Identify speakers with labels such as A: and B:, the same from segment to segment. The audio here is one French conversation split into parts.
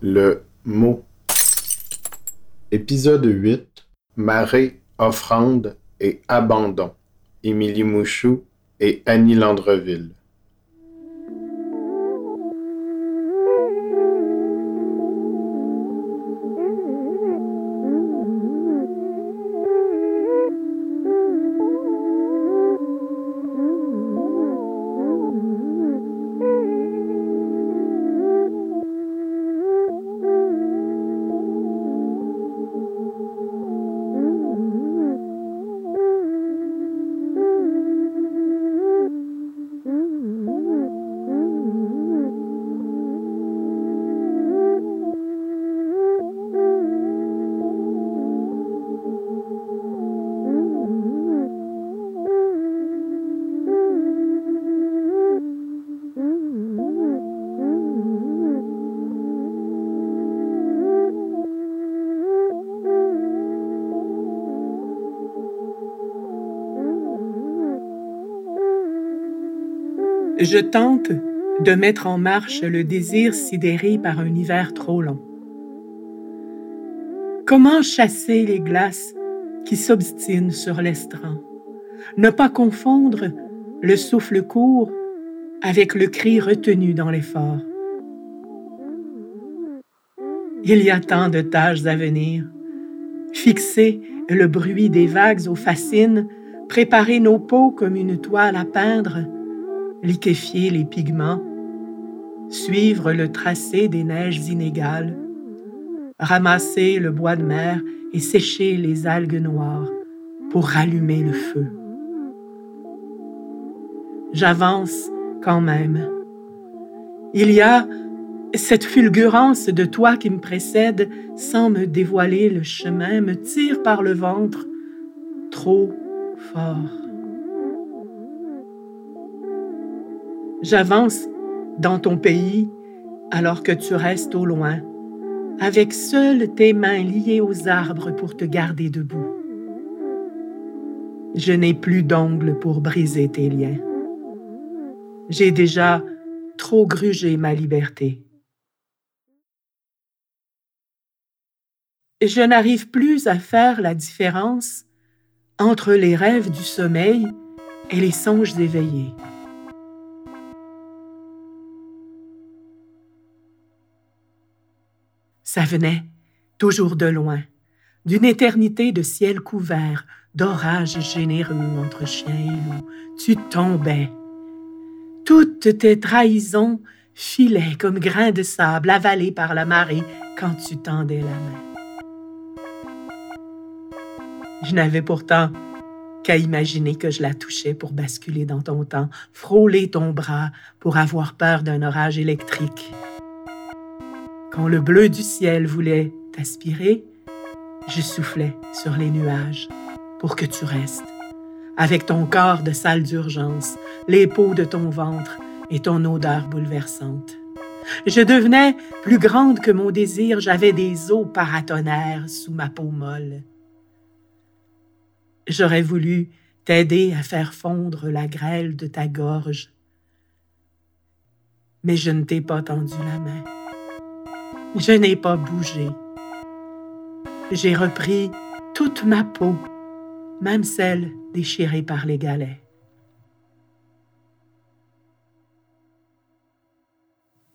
A: Le mot. Épisode 8. Marée, offrande et abandon. Émilie Mouchou et Annie Landreville.
B: Je tente de mettre en marche le désir sidéré par un hiver trop long. Comment chasser les glaces qui s'obstinent sur l'estran? Ne pas confondre le souffle court avec le cri retenu dans l'effort. Il y a tant de tâches à venir. Fixer le bruit des vagues aux fascines, préparer nos peaux comme une toile à peindre, liquéfier les pigments, suivre le tracé des neiges inégales, ramasser le bois de mer et sécher les algues noires pour rallumer le feu. J'avance quand même. Il y a cette fulgurance de toi qui me précède sans me dévoiler le chemin, me tire par le ventre trop fort. J'avance dans ton pays alors que tu restes au loin, avec seules tes mains liées aux arbres pour te garder debout. Je n'ai plus d'ongles pour briser tes liens. J'ai déjà trop grugé ma liberté. Je n'arrive plus à faire la différence entre les rêves du sommeil et les songes éveillés. Ça venait, toujours de loin, d'une éternité de ciel couvert, d'orages généreux entre chien et loup. Tu tombais. Toutes tes trahisons filaient comme grains de sable avalés par la marée quand tu tendais la main. Je n'avais pourtant qu'à imaginer que je la touchais pour basculer dans ton temps, frôler ton bras pour avoir peur d'un orage électrique. Quand le bleu du ciel voulait t'aspirer, je soufflais sur les nuages pour que tu restes, avec ton corps de salle d'urgence, les peaux de ton ventre et ton odeur bouleversante. Je devenais plus grande que mon désir, j'avais des eaux paratonnerres sous ma peau molle. J'aurais voulu t'aider à faire fondre la grêle de ta gorge, mais je ne t'ai pas tendu la main. Je n'ai pas bougé. J'ai repris toute ma peau, même celle déchirée par les galets.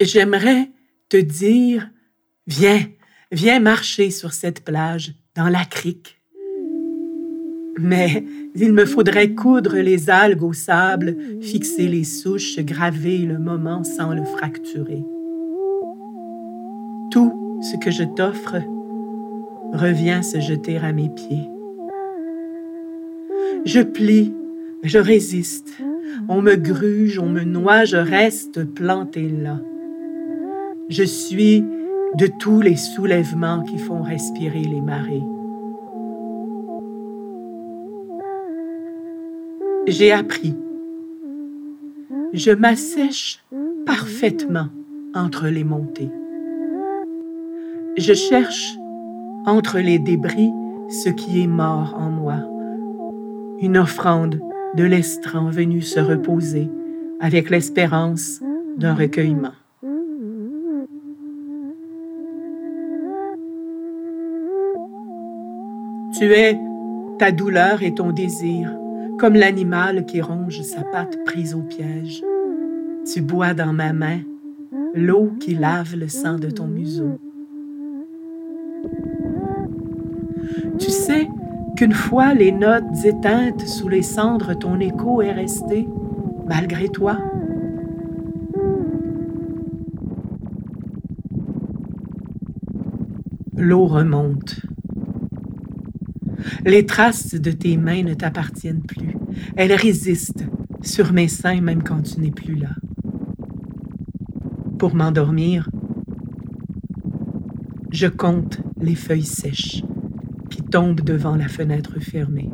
B: J'aimerais te dire, viens, viens marcher sur cette plage, dans la crique. Mais il me faudrait coudre les algues au sable, fixer les souches, graver le moment sans le fracturer tout ce que je t'offre revient se jeter à mes pieds. Je plie, je résiste, on me gruge, on me noie, je reste planté là. Je suis de tous les soulèvements qui font respirer les marées. J'ai appris. Je m'assèche parfaitement entre les montées. Je cherche entre les débris ce qui est mort en moi, une offrande de l'estran venu se reposer avec l'espérance d'un recueillement. Tu es ta douleur et ton désir, comme l'animal qui ronge sa patte prise au piège. Tu bois dans ma main l'eau qui lave le sang de ton museau. Tu sais qu'une fois les notes éteintes sous les cendres, ton écho est resté, malgré toi? L'eau remonte. Les traces de tes mains ne t'appartiennent plus. Elles résistent sur mes seins même quand tu n'es plus là. Pour m'endormir, je compte les feuilles sèches qui tombent devant la fenêtre fermée.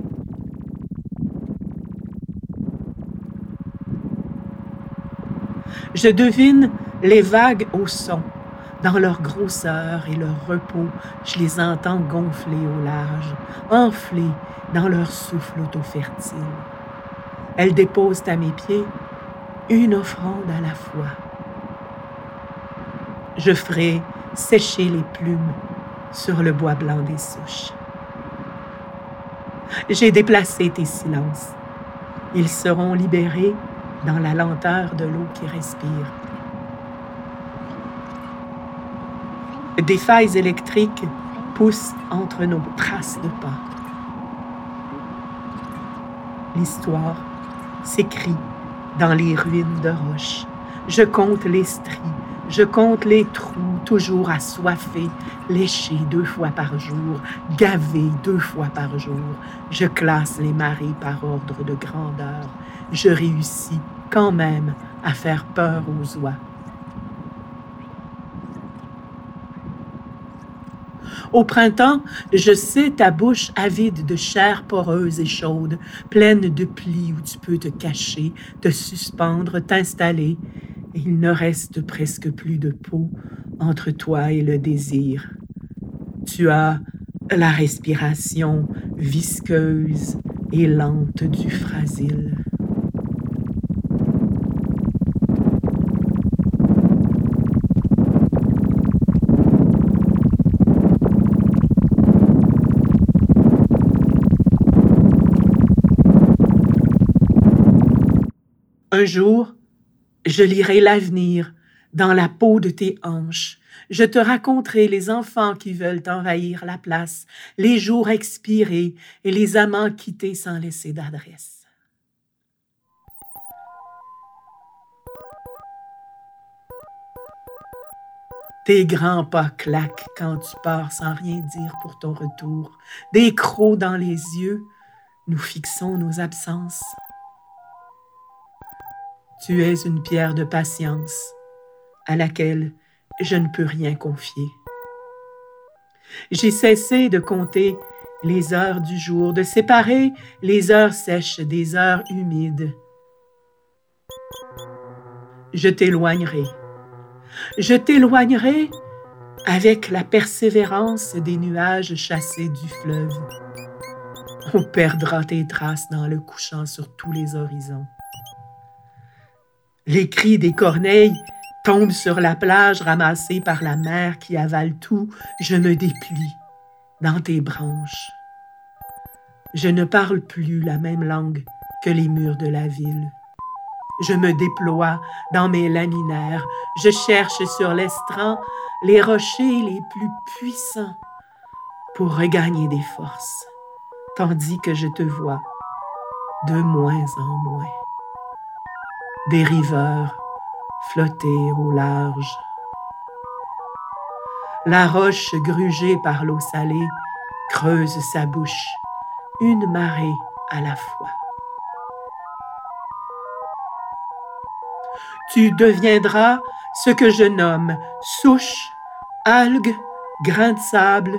B: Je devine les vagues au son dans leur grosseur et leur repos, je les entends gonfler au large, enfler dans leur souffle auto-fertile. Elles déposent à mes pieds une offrande à la fois. Je ferai sécher les plumes sur le bois blanc des souches. J'ai déplacé tes silences. Ils seront libérés dans la lenteur de l'eau qui respire. Des failles électriques poussent entre nos traces de pas. L'histoire s'écrit dans les ruines de roches. Je compte les stries, je compte les trous, toujours assoiffés, léchés deux fois par jour, gavés deux fois par jour. Je classe les marées par ordre de grandeur. Je réussis quand même à faire peur aux oies. Au printemps, je sais ta bouche avide de chair poreuse et chaude, pleine de plis où tu peux te cacher, te suspendre, t'installer. Il ne reste presque plus de peau entre toi et le désir. Tu as la respiration visqueuse et lente du frasile. Un jour, je lirai l'avenir dans la peau de tes hanches. Je te raconterai les enfants qui veulent envahir la place, les jours expirés et les amants quittés sans laisser d'adresse. Tes grands pas claquent quand tu pars sans rien dire pour ton retour. Des crocs dans les yeux, nous fixons nos absences. Tu es une pierre de patience à laquelle je ne peux rien confier. J'ai cessé de compter les heures du jour, de séparer les heures sèches des heures humides. Je t'éloignerai. Je t'éloignerai avec la persévérance des nuages chassés du fleuve. On perdra tes traces dans le couchant sur tous les horizons. Les cris des corneilles tombent sur la plage ramassée par la mer qui avale tout. Je me déplie dans tes branches. Je ne parle plus la même langue que les murs de la ville. Je me déploie dans mes laminaires. Je cherche sur l'estran les rochers les plus puissants pour regagner des forces, tandis que je te vois de moins en moins des riveurs flotter au large. La roche grugée par l'eau salée creuse sa bouche, une marée à la fois. Tu deviendras ce que je nomme souche, algue, grain de sable,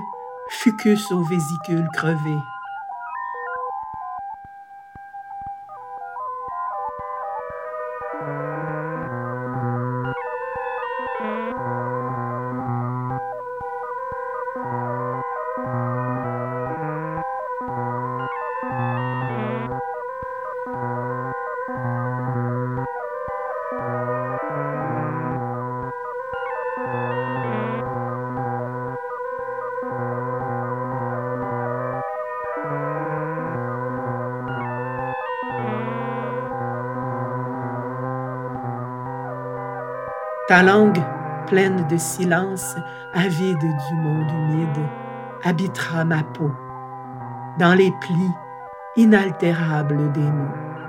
B: fucus aux vésicules crevées. Ta langue, pleine de silence, avide du monde humide, habitera ma peau, dans les plis inaltérables des mots.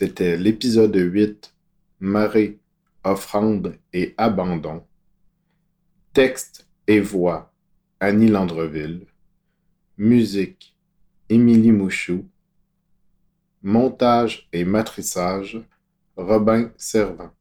A: C'était l'épisode 8, Marée, offrande et abandon. Texte et voix, Annie Landreville. Musique, Émilie Mouchou. Montage et matrissage, Robin Servant.